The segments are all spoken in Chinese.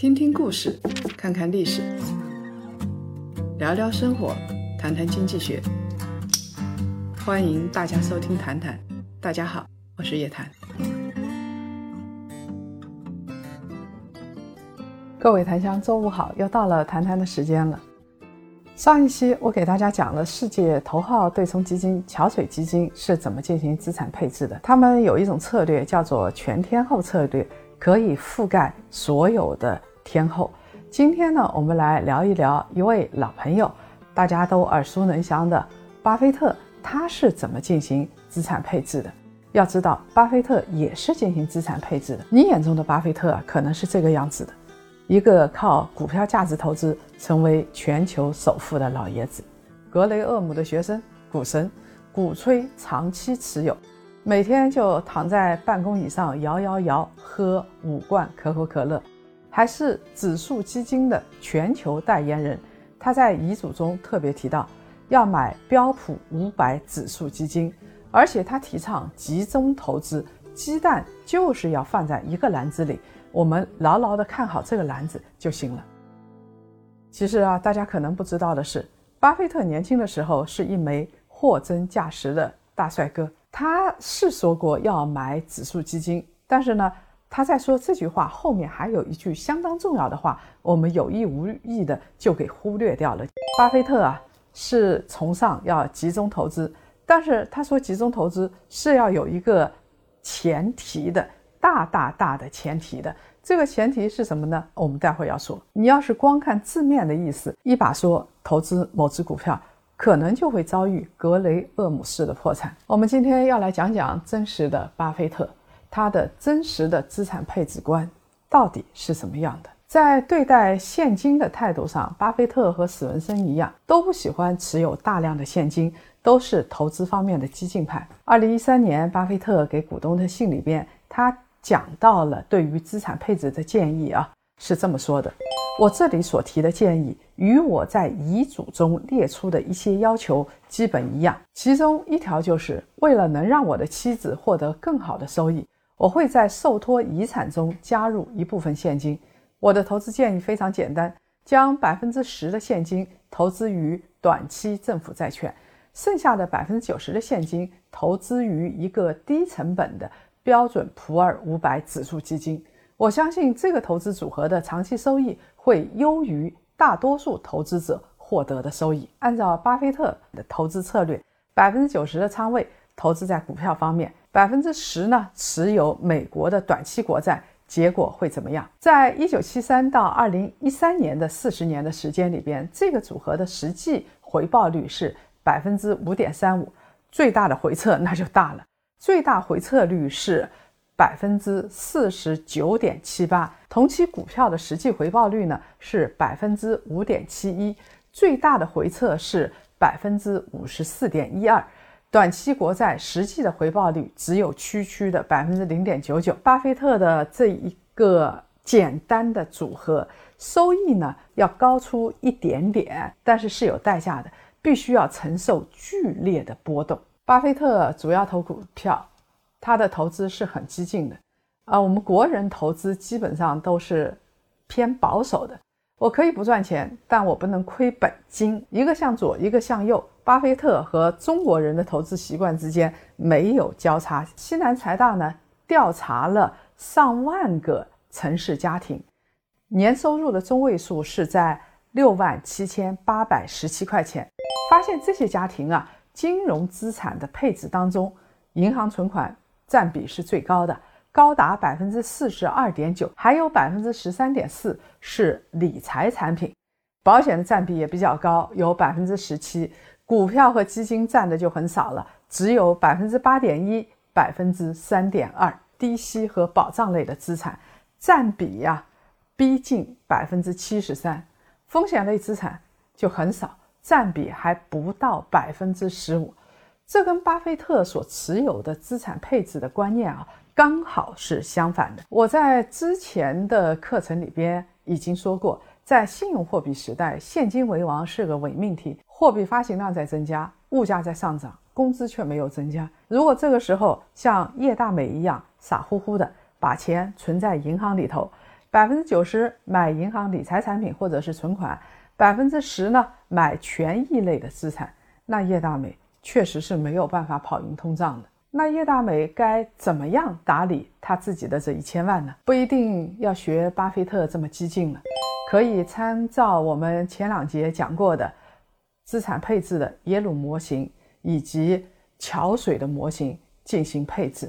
听听故事，看看历史，聊聊生活，谈谈经济学。欢迎大家收听《谈谈》，大家好，我是叶檀。各位檀香，周五好，又到了谈谈的时间了。上一期我给大家讲了世界头号对冲基金桥水基金是怎么进行资产配置的。他们有一种策略叫做全天候策略，可以覆盖所有的天后。今天呢，我们来聊一聊一位老朋友，大家都耳熟能详的巴菲特，他是怎么进行资产配置的？要知道，巴菲特也是进行资产配置的。你眼中的巴菲特可能是这个样子的。一个靠股票价值投资成为全球首富的老爷子，格雷厄姆的学生，股神，鼓吹长期持有，每天就躺在办公椅上摇摇摇，喝五罐可口可乐，还是指数基金的全球代言人。他在遗嘱中特别提到要买标普五百指数基金，而且他提倡集中投资，鸡蛋就是要放在一个篮子里。我们牢牢地看好这个篮子就行了。其实啊，大家可能不知道的是，巴菲特年轻的时候是一枚货真价实的大帅哥。他是说过要买指数基金，但是呢，他在说这句话后面还有一句相当重要的话，我们有意无意的就给忽略掉了。巴菲特啊，是崇尚要集中投资，但是他说集中投资是要有一个前提的。大大大的前提的，这个前提是什么呢？我们待会要说。你要是光看字面的意思，一把说投资某只股票，可能就会遭遇格雷厄姆式的破产。我们今天要来讲讲真实的巴菲特，他的真实的资产配置观到底是什么样的？在对待现金的态度上，巴菲特和史文森一样，都不喜欢持有大量的现金，都是投资方面的激进派。二零一三年，巴菲特给股东的信里边，他。讲到了对于资产配置的建议啊，是这么说的：我这里所提的建议与我在遗嘱中列出的一些要求基本一样，其中一条就是为了能让我的妻子获得更好的收益，我会在受托遗产中加入一部分现金。我的投资建议非常简单，将百分之十的现金投资于短期政府债券，剩下的百分之九十的现金投资于一个低成本的。标准普尔五百指数基金，我相信这个投资组合的长期收益会优于大多数投资者获得的收益。按照巴菲特的投资策略，百分之九十的仓位投资在股票方面，百分之十呢持有美国的短期国债，结果会怎么样？在一九七三到二零一三年的四十年的时间里边，这个组合的实际回报率是百分之五点三五，最大的回撤那就大了。最大回撤率是百分之四十九点七八，同期股票的实际回报率呢是百分之五点七一，最大的回撤是百分之五十四点一二，短期国债实际的回报率只有区区的百分之零点九九。巴菲特的这一个简单的组合收益呢要高出一点点，但是是有代价的，必须要承受剧烈的波动。巴菲特主要投股票，他的投资是很激进的，啊，我们国人投资基本上都是偏保守的。我可以不赚钱，但我不能亏本金。一个向左，一个向右。巴菲特和中国人的投资习惯之间没有交叉。西南财大呢调查了上万个城市家庭，年收入的中位数是在六万七千八百十七块钱，发现这些家庭啊。金融资产的配置当中，银行存款占比是最高的，高达百分之四十二点九，还有百分之十三点四是理财产品，保险的占比也比较高，有百分之十七，股票和基金占的就很少了，只有百分之八点一，百分之三点二，低息和保障类的资产占比呀，逼近百分之七十三，风险类资产就很少。占比还不到百分之十五，这跟巴菲特所持有的资产配置的观念啊，刚好是相反的。我在之前的课程里边已经说过，在信用货币时代，现金为王是个伪命题。货币发行量在增加，物价在上涨，工资却没有增加。如果这个时候像叶大美一样傻乎乎的把钱存在银行里头，百分之九十买银行理财产品或者是存款，百分之十呢买权益类的资产。那叶大美确实是没有办法跑赢通胀的。那叶大美该怎么样打理他自己的这一千万呢？不一定要学巴菲特这么激进了，可以参照我们前两节讲过的资产配置的耶鲁模型以及桥水的模型进行配置。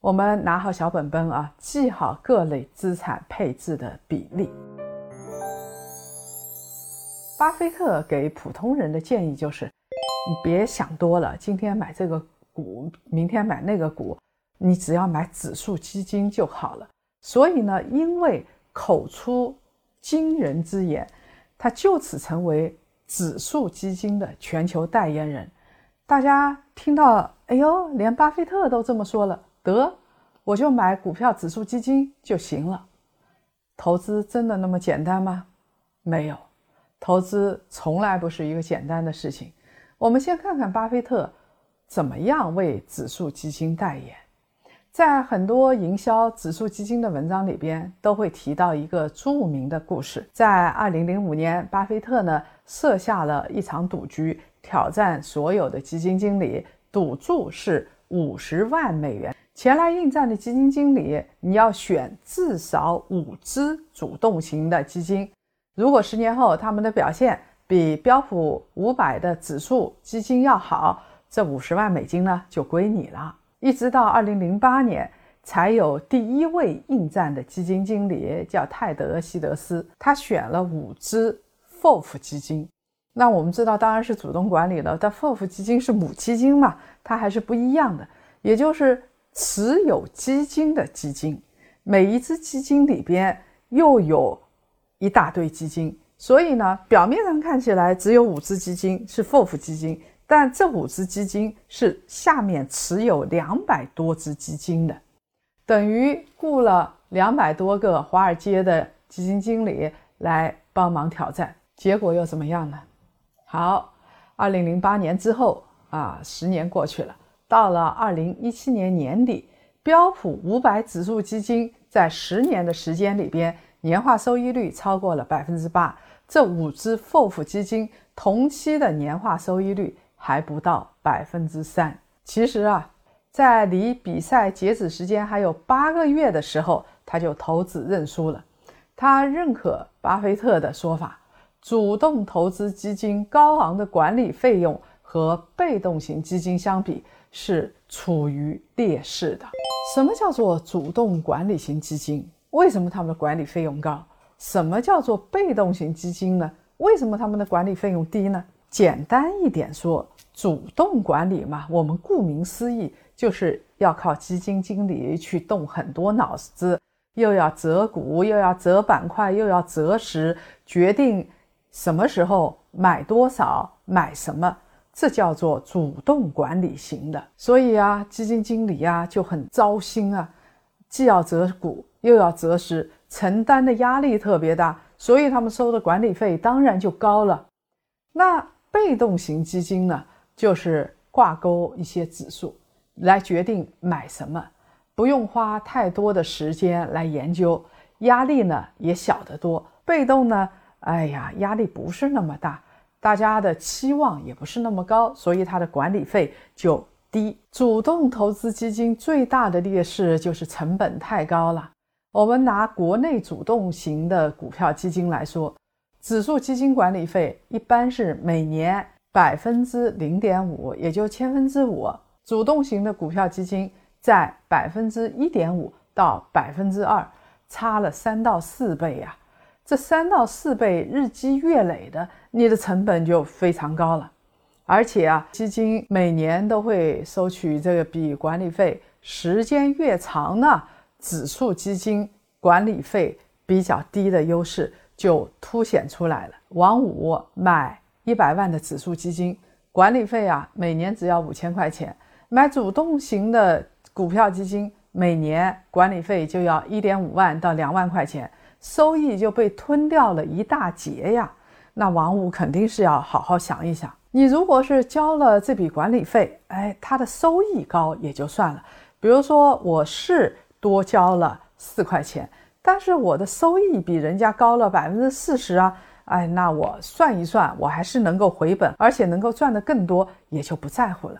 我们拿好小本本啊，记好各类资产配置的比例。巴菲特给普通人的建议就是：你别想多了，今天买这个。股明天买那个股，你只要买指数基金就好了。所以呢，因为口出惊人之言，他就此成为指数基金的全球代言人。大家听到，哎呦，连巴菲特都这么说了，得，我就买股票指数基金就行了。投资真的那么简单吗？没有，投资从来不是一个简单的事情。我们先看看巴菲特。怎么样为指数基金代言？在很多营销指数基金的文章里边，都会提到一个著名的故事。在二零零五年，巴菲特呢设下了一场赌局，挑战所有的基金经理，赌注是五十万美元。前来应战的基金经理，你要选至少五只主动型的基金。如果十年后他们的表现比标普五百的指数基金要好，这五十万美金呢，就归你了。一直到二零零八年，才有第一位应战的基金经理，叫泰德·希德斯，他选了五只 FOF 基金。那我们知道，当然是主动管理了。但 FOF 基金是母基金嘛，它还是不一样的，也就是持有基金的基金。每一只基金里边又有一大堆基金，所以呢，表面上看起来只有五只基金是 FOF 基金。但这五只基金是下面持有两百多只基金的，等于雇了两百多个华尔街的基金经理来帮忙挑战。结果又怎么样呢？好，二零零八年之后啊，十年过去了，到了二零一七年年底，标普五百指数基金在十年的时间里边，年化收益率超过了百分之八。这五只 FOF 基金同期的年化收益率。还不到百分之三。其实啊，在离比赛截止时间还有八个月的时候，他就投资认输了。他认可巴菲特的说法：主动投资基金高昂的管理费用和被动型基金相比是处于劣势的。什么叫做主动管理型基金？为什么他们的管理费用高？什么叫做被动型基金呢？为什么他们的管理费用低呢？简单一点说。主动管理嘛，我们顾名思义就是要靠基金经理去动很多脑子，又要择股，又要择板块，又要择时，决定什么时候买多少，买什么，这叫做主动管理型的。所以啊，基金经理啊就很糟心啊，既要择股，又要择时，承担的压力特别大，所以他们收的管理费当然就高了。那被动型基金呢？就是挂钩一些指数来决定买什么，不用花太多的时间来研究，压力呢也小得多。被动呢，哎呀，压力不是那么大，大家的期望也不是那么高，所以它的管理费就低。主动投资基金最大的劣势就是成本太高了。我们拿国内主动型的股票基金来说，指数基金管理费一般是每年。百分之零点五，也就千分之五。主动型的股票基金在百分之一点五到百分之二，差了三到四倍呀。这三到四倍日积月累的，你的成本就非常高了。而且啊，基金每年都会收取这个笔管理费，时间越长呢，指数基金管理费比较低的优势就凸显出来了。王五买。一百万的指数基金管理费啊，每年只要五千块钱；买主动型的股票基金，每年管理费就要一点五万到两万块钱，收益就被吞掉了一大截呀。那王五肯定是要好好想一想。你如果是交了这笔管理费，哎，它的收益高也就算了。比如说我是多交了四块钱，但是我的收益比人家高了百分之四十啊，哎，那我算一算，我还是能够回本，而且能够赚得更多，也就不在乎了。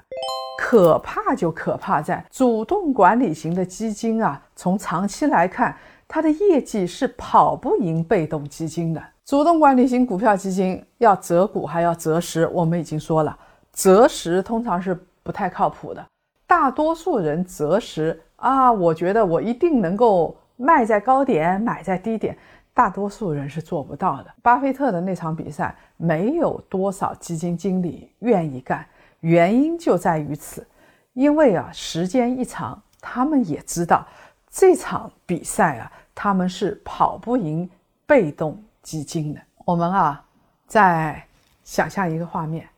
可怕就可怕在主动管理型的基金啊，从长期来看，它的业绩是跑不赢被动基金的。主动管理型股票基金要择股还要择时，我们已经说了，择时通常是不太靠谱的。大多数人择时啊，我觉得我一定能够卖在高点，买在低点，大多数人是做不到的。巴菲特的那场比赛，没有多少基金经理愿意干，原因就在于此，因为啊，时间一长，他们也知道这场比赛啊，他们是跑不赢被动。基金的，我们啊，再想象一个画面，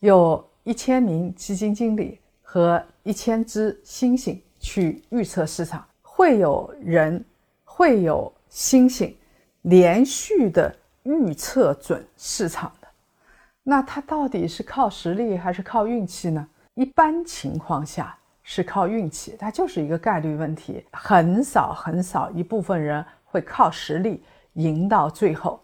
有一千名基金经理和一千只猩猩去预测市场，会有人会有星星连续的预测准市场的，那它到底是靠实力还是靠运气呢？一般情况下是靠运气，它就是一个概率问题，很少很少一部分人会靠实力。赢到最后，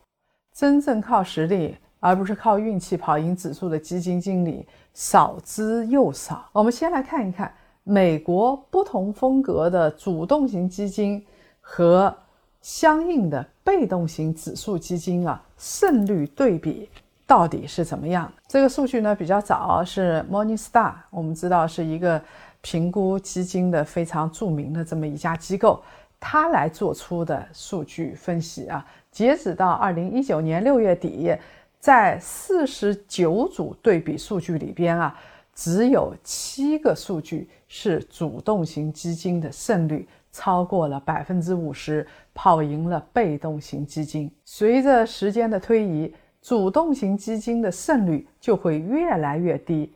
真正靠实力而不是靠运气跑赢指数的基金经理少之又少。我们先来看一看美国不同风格的主动型基金和相应的被动型指数基金啊，胜率对比到底是怎么样？这个数据呢比较早，是 Morningstar，我们知道是一个评估基金的非常著名的这么一家机构。它来做出的数据分析啊，截止到二零一九年六月底，在四十九组对比数据里边啊，只有七个数据是主动型基金的胜率超过了百分之五十，跑赢了被动型基金。随着时间的推移，主动型基金的胜率就会越来越低，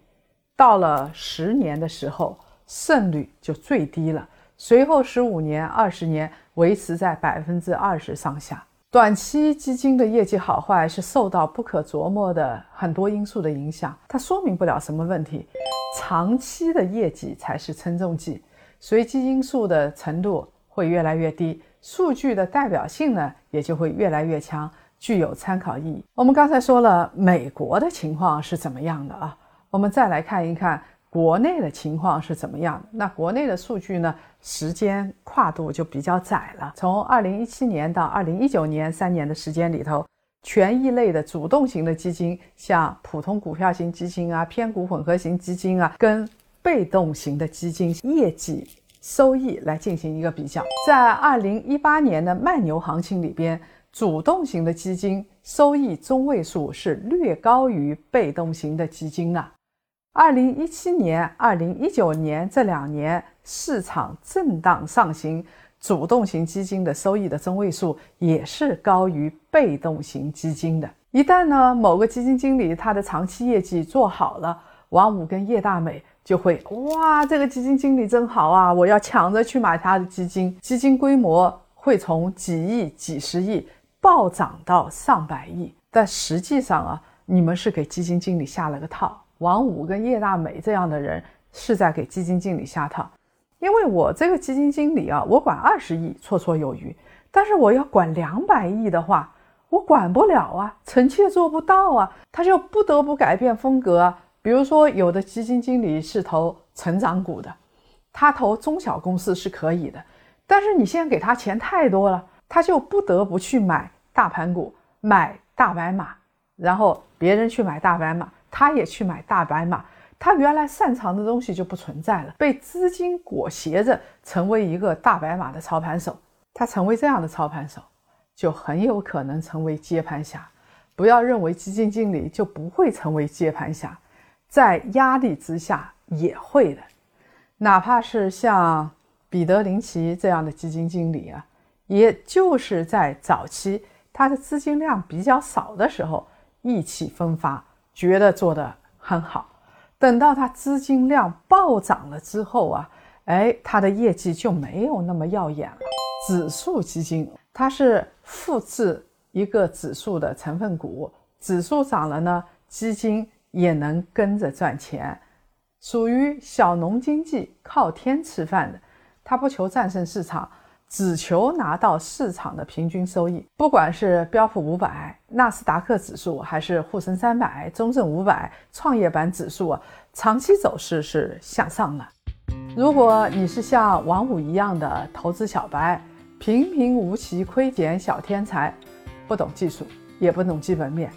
到了十年的时候，胜率就最低了。随后十五年、二十年维持在百分之二十上下。短期基金的业绩好坏是受到不可琢磨的很多因素的影响，它说明不了什么问题。长期的业绩才是称重剂，随机因素的程度会越来越低，数据的代表性呢也就会越来越强，具有参考意义。我们刚才说了美国的情况是怎么样的啊？我们再来看一看。国内的情况是怎么样的？那国内的数据呢？时间跨度就比较窄了。从二零一七年到二零一九年三年的时间里头，权益类的主动型的基金，像普通股票型基金啊、偏股混合型基金啊，跟被动型的基金业绩收益来进行一个比较。在二零一八年的慢牛行情里边，主动型的基金收益中位数是略高于被动型的基金啊。二零一七年、二零一九年这两年市场震荡上行，主动型基金的收益的中位数也是高于被动型基金的。一旦呢某个基金经理他的长期业绩做好了，王五跟叶大美就会哇，这个基金经理真好啊，我要抢着去买他的基金，基金规模会从几亿、几十亿暴涨到上百亿。但实际上啊，你们是给基金经理下了个套。王五跟叶大美这样的人是在给基金经理下套，因为我这个基金经理啊，我管二十亿绰绰有余，但是我要管两百亿的话，我管不了啊，臣妾做不到啊，他就不得不改变风格。比如说，有的基金经理是投成长股的，他投中小公司是可以的，但是你现在给他钱太多了，他就不得不去买大盘股，买大白马，然后别人去买大白马。他也去买大白马，他原来擅长的东西就不存在了，被资金裹挟着成为一个大白马的操盘手。他成为这样的操盘手，就很有可能成为接盘侠。不要认为基金经理就不会成为接盘侠，在压力之下也会的。哪怕是像彼得林奇这样的基金经理啊，也就是在早期他的资金量比较少的时候意气风发。觉得做得很好，等到他资金量暴涨了之后啊，哎，他的业绩就没有那么耀眼了。指数基金它是复制一个指数的成分股，指数涨了呢，基金也能跟着赚钱，属于小农经济，靠天吃饭的。它不求战胜市场，只求拿到市场的平均收益。不管是标普五百、纳斯达克指数，还是沪深三百、中证五百、创业板指数，长期走势是向上的。如果你是像王五一样的投资小白，平平无奇亏减小天才，不懂技术，也不懂基本面，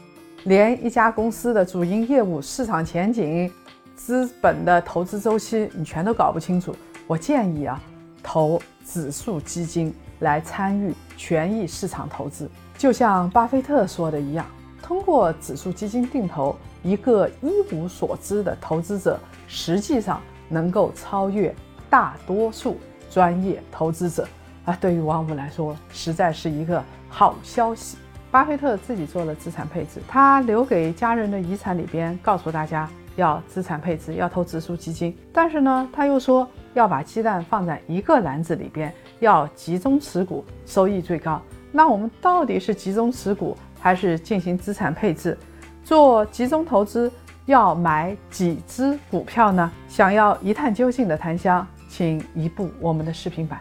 连一家公司的主营业务、市场前景、资本的投资周期你全都搞不清楚，我建议啊，投指数基金来参与权益市场投资。就像巴菲特说的一样，通过指数基金定投，一个一无所知的投资者，实际上。能够超越大多数专业投资者啊，对于王五来说，实在是一个好消息。巴菲特自己做了资产配置，他留给家人的遗产里边告诉大家要资产配置，要投指数基金。但是呢，他又说要把鸡蛋放在一个篮子里边，要集中持股，收益最高。那我们到底是集中持股，还是进行资产配置？做集中投资？要买几只股票呢？想要一探究竟的檀香，请移步我们的视频版。